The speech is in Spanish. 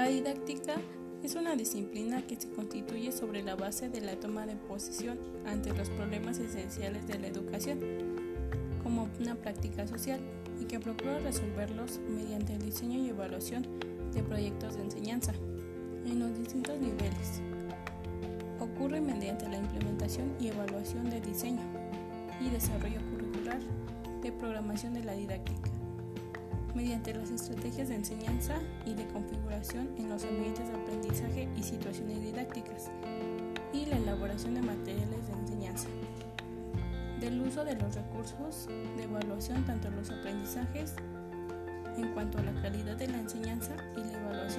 didáctica es una disciplina que se constituye sobre la base de la toma de posición ante los problemas esenciales de la educación, como una práctica social, y que procura resolverlos mediante el diseño y evaluación de proyectos de enseñanza en los distintos niveles. Ocurre mediante la implementación y evaluación de diseño y desarrollo curricular de programación de la didáctica mediante las estrategias de enseñanza y de configuración en los ambientes de aprendizaje y situaciones didácticas, y la elaboración de materiales de enseñanza, del uso de los recursos de evaluación tanto en los aprendizajes en cuanto a la calidad de la enseñanza y la evaluación.